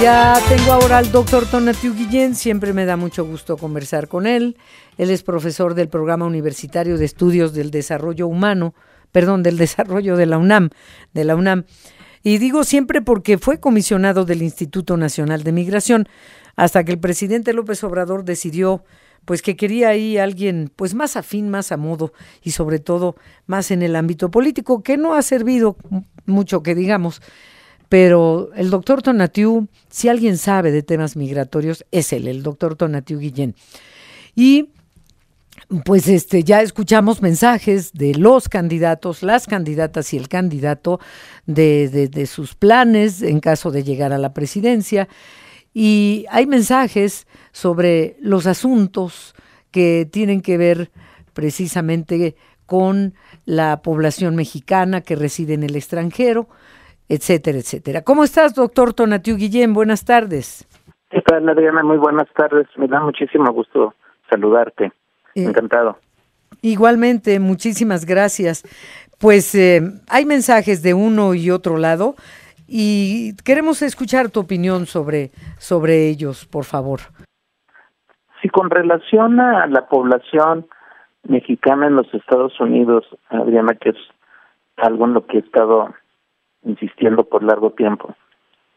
Ya tengo ahora al doctor Tonatiu Guillén, siempre me da mucho gusto conversar con él. Él es profesor del Programa Universitario de Estudios del Desarrollo Humano, perdón, del Desarrollo de la UNAM, de la UNAM. Y digo siempre porque fue comisionado del Instituto Nacional de Migración, hasta que el presidente López Obrador decidió pues que quería ahí alguien pues más afín, más a modo y sobre todo más en el ámbito político, que no ha servido mucho que digamos pero el doctor Tonatiu, si alguien sabe de temas migratorios, es él, el doctor Tonatiu Guillén. Y pues este ya escuchamos mensajes de los candidatos, las candidatas y el candidato de, de, sus planes en caso de llegar a la presidencia. Y hay mensajes sobre los asuntos que tienen que ver precisamente con la población mexicana que reside en el extranjero, etcétera, etcétera. ¿Cómo estás, doctor Tonatiu Guillén? Buenas tardes. ¿Qué tal, Adriana? Muy buenas tardes. Me da muchísimo gusto saludarte. Eh, Encantado. Igualmente, muchísimas gracias. Pues eh, hay mensajes de uno y otro lado y queremos escuchar tu opinión sobre, sobre ellos, por favor. Sí, con relación a la población mexicana en los Estados Unidos, Adriana, que es algo en lo que he estado insistiendo por largo tiempo,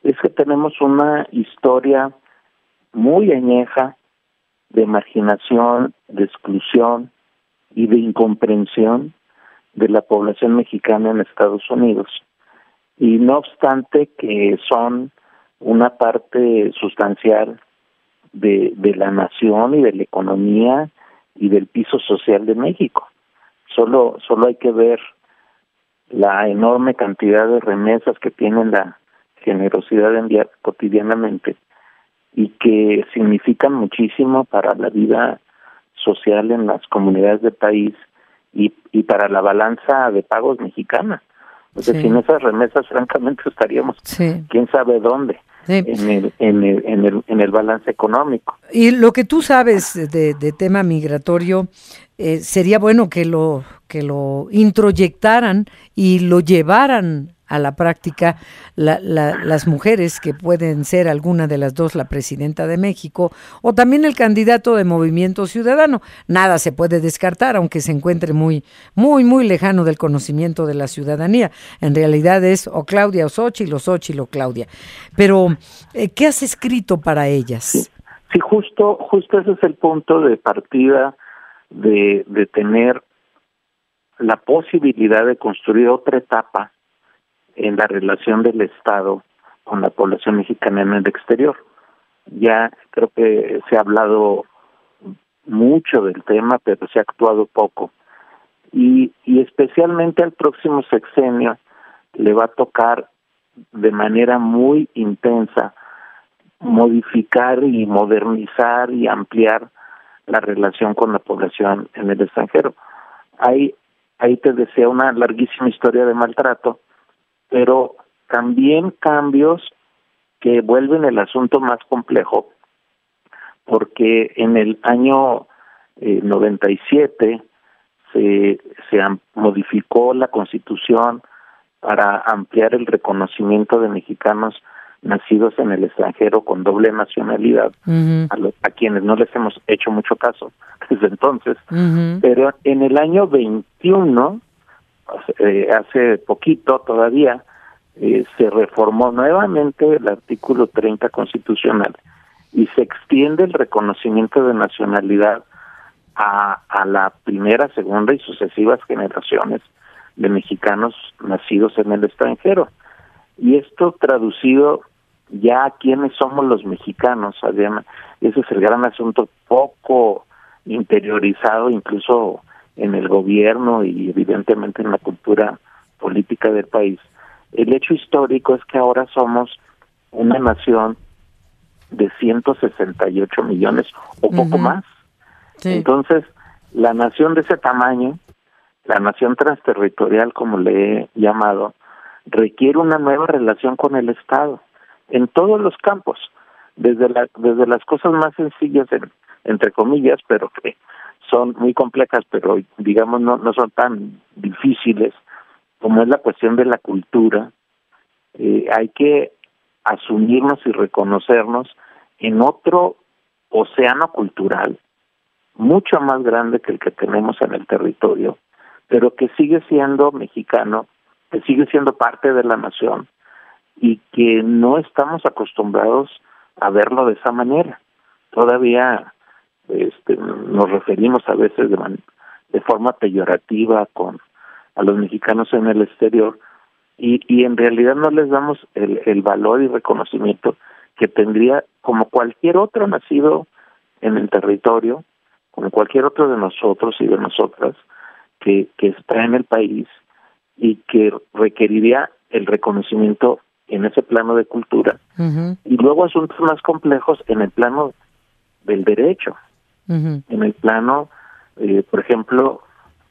es que tenemos una historia muy añeja de marginación, de exclusión y de incomprensión de la población mexicana en Estados Unidos. Y no obstante que son una parte sustancial de, la nación y de la economía y del piso social de México. Solo, solo hay que ver la enorme cantidad de remesas que tienen la generosidad de enviar cotidianamente y que significan muchísimo para la vida social en las comunidades del país y, y para la balanza de pagos mexicana. O sea, sin esas remesas, francamente, estaríamos quién sabe dónde. En, el, en, el, en, el, en el balance económico. Y lo que tú sabes de, de tema migratorio, eh, sería bueno que lo, que lo introyectaran y lo llevaran a la práctica las mujeres que pueden ser alguna de las dos la presidenta de México o también el candidato de Movimiento Ciudadano. Nada se puede descartar, aunque se encuentre muy, muy, muy lejano del conocimiento de la ciudadanía. En realidad es o Claudia o Xochitl o Xochitl o Claudia. Pero, eh, ¿qué has escrito para ellas? Sí, sí, justo, justo ese es el punto de partida de, de tener la posibilidad de construir otra etapa en la relación del Estado con la población mexicana en el exterior. Ya creo que se ha hablado mucho del tema, pero se ha actuado poco. Y, y especialmente al próximo sexenio le va a tocar de manera muy intensa modificar y modernizar y ampliar la relación con la población en el extranjero. Ahí, ahí te desea una larguísima historia de maltrato, pero también cambios que vuelven el asunto más complejo, porque en el año eh, 97 se, se modificó la constitución para ampliar el reconocimiento de mexicanos nacidos en el extranjero con doble nacionalidad, a, a quienes no les hemos hecho mucho caso desde entonces, pero en el año 21, eh, hace poquito todavía, eh, se reformó nuevamente el artículo 30 constitucional y se extiende el reconocimiento de nacionalidad a, a la primera, segunda y sucesivas generaciones de mexicanos nacidos en el extranjero. Y esto traducido ya quiénes somos los mexicanos, Adriana, ese es el gran asunto poco interiorizado incluso en el gobierno y evidentemente en la cultura política del país. El hecho histórico es que ahora somos una nación de 168 millones o poco más. Entonces, la nación de ese tamaño, la nación transterritorial como le he llamado, requiere una nueva relación con el Estado en todos los campos, desde la, desde las cosas más sencillas entre comillas, pero que son muy complejas, pero digamos no no son tan difíciles como es la cuestión de la cultura. Eh, hay que asumirnos y reconocernos en otro océano cultural mucho más grande que el que tenemos en el territorio, pero que sigue siendo mexicano, que sigue siendo parte de la nación y que no estamos acostumbrados a verlo de esa manera. Todavía este, nos referimos a veces de, de forma peyorativa con a los mexicanos en el exterior y, y en realidad no les damos el, el valor y reconocimiento que tendría como cualquier otro nacido en el territorio, como cualquier otro de nosotros y de nosotras que, que está en el país y que requeriría el reconocimiento en ese plano de cultura y luego asuntos más complejos en el plano del derecho, en el plano, eh, por ejemplo,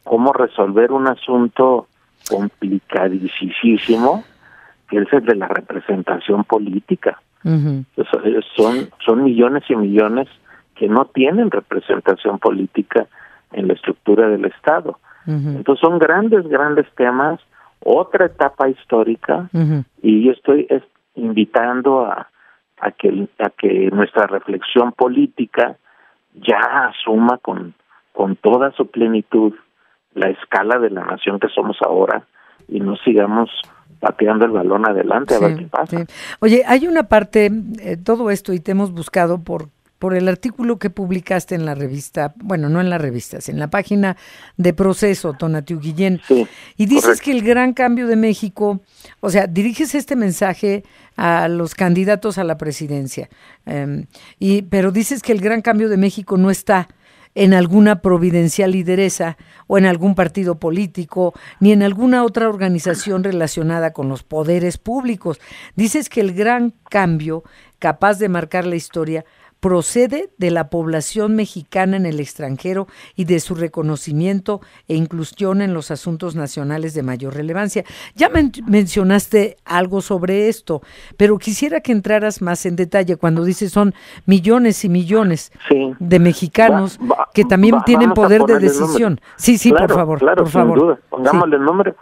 cómo resolver un asunto complicadísimo, que es el de la representación política. son, son millones y millones que no tienen representación política en la estructura del Estado. Entonces son grandes, grandes temas, otra etapa histórica, y yo estoy invitando a, a, que, a que nuestra reflexión política ya asuma con, con toda su plenitud la escala de la nación que somos ahora y no sigamos pateando el balón adelante a ver qué pasa. Oye, hay una parte, eh, todo esto, y te hemos buscado por por el artículo que publicaste en la revista, bueno, no en la revista, en la página de Proceso, Tonatiu Guillén. y dices que el gran cambio de México, o sea, diriges este mensaje a los candidatos a la presidencia, em, y, pero dices que el gran cambio de México no está en alguna providencial lideresa o en algún partido político, ni en alguna otra organización relacionada con los poderes públicos. Dices que el gran cambio capaz de marcar la historia procede de la población mexicana en el extranjero y de su reconocimiento e inclusión en los asuntos nacionales de mayor relevancia. Ya mencionaste algo sobre esto, pero quisiera que entraras más en detalle cuando dices son millones y millones de mexicanos que también tienen poder de decisión. Sí, sí, por favor, claro, por favor. Duda. Pongámosle el nombre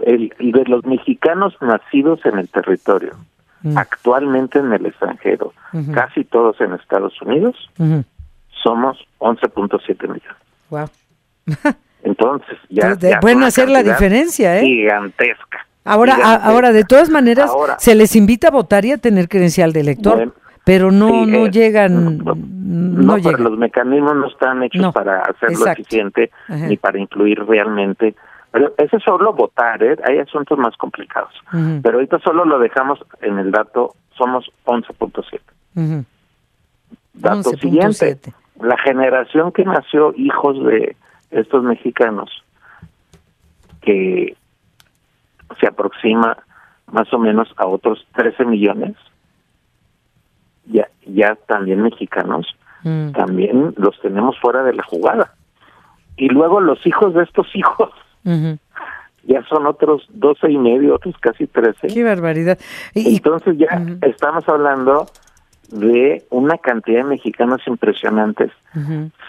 el, de los mexicanos nacidos en el territorio Mm. actualmente en el extranjero, casi todos en Estados Unidos, somos 11.7 millones. Wow. Entonces, ya, pueden hacer la diferencia, ¿eh? Gigantesca. Ahora, ahora de todas maneras, se les invita a votar y a tener credencial de elector. pero no no llegan no, llegan. los mecanismos no están hechos para hacerlo eficiente ni para incluir realmente pero ese es solo votar, ¿eh? hay asuntos más complicados. Pero ahorita solo lo dejamos en el dato, somos 11.7. Dato siguiente, la generación que nació hijos de estos mexicanos, que se aproxima más o menos a otros 13 millones, ya, ya también mexicanos, también los tenemos fuera de la jugada. Y luego los hijos de estos hijos ya son otros doce y medio, otros casi trece. Qué barbaridad. Entonces ya estamos hablando de una cantidad de mexicanos impresionantes.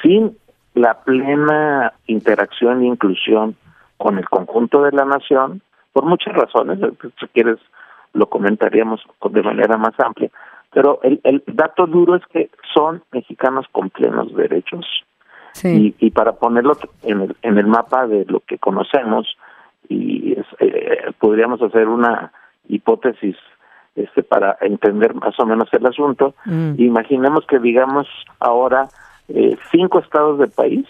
Sin la plena interacción e inclusión con el conjunto de la nación, por muchas razones, si quieres lo comentaríamos de manera más amplia, pero el, el dato duro es que son mexicanos con plenos derechos, y, para ponerlo en el, en el mapa de lo que conocemos, y eh, podríamos hacer una hipótesis este para entender más o menos el asunto. Mm. Imaginemos que digamos ahora eh, cinco estados del país,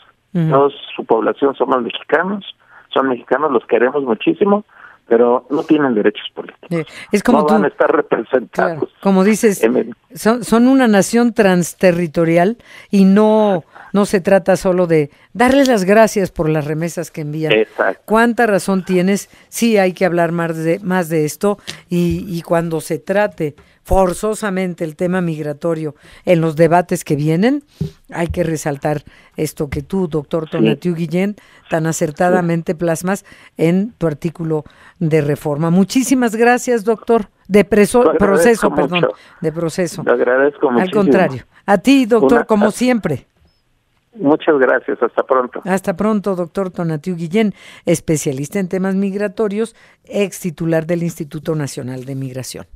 todos su población somos mexicanos, son mexicanos, los queremos muchísimo, pero no tienen derechos políticos. Es como no van a estar representados. como dices, son, son una nación transterritorial y no no se trata solo de darles las gracias por las remesas que envían. Exacto. ¿Cuánta razón tienes? Sí, hay que hablar más de, más de esto y, y cuando se trate forzosamente el tema migratorio en los debates que vienen, hay que resaltar esto que tú, doctor Tonatiu Guillén, tan acertadamente plasmas en tu artículo de reforma. Muchísimas gracias, doctor. De preso, proceso, perdón, de proceso. Le agradezco Al contrario. A ti, doctor, como siempre. Muchas gracias, hasta pronto. Hasta pronto, doctor Tonatiu Guillén, especialista en temas migratorios, ex titular del Instituto Nacional de Migración.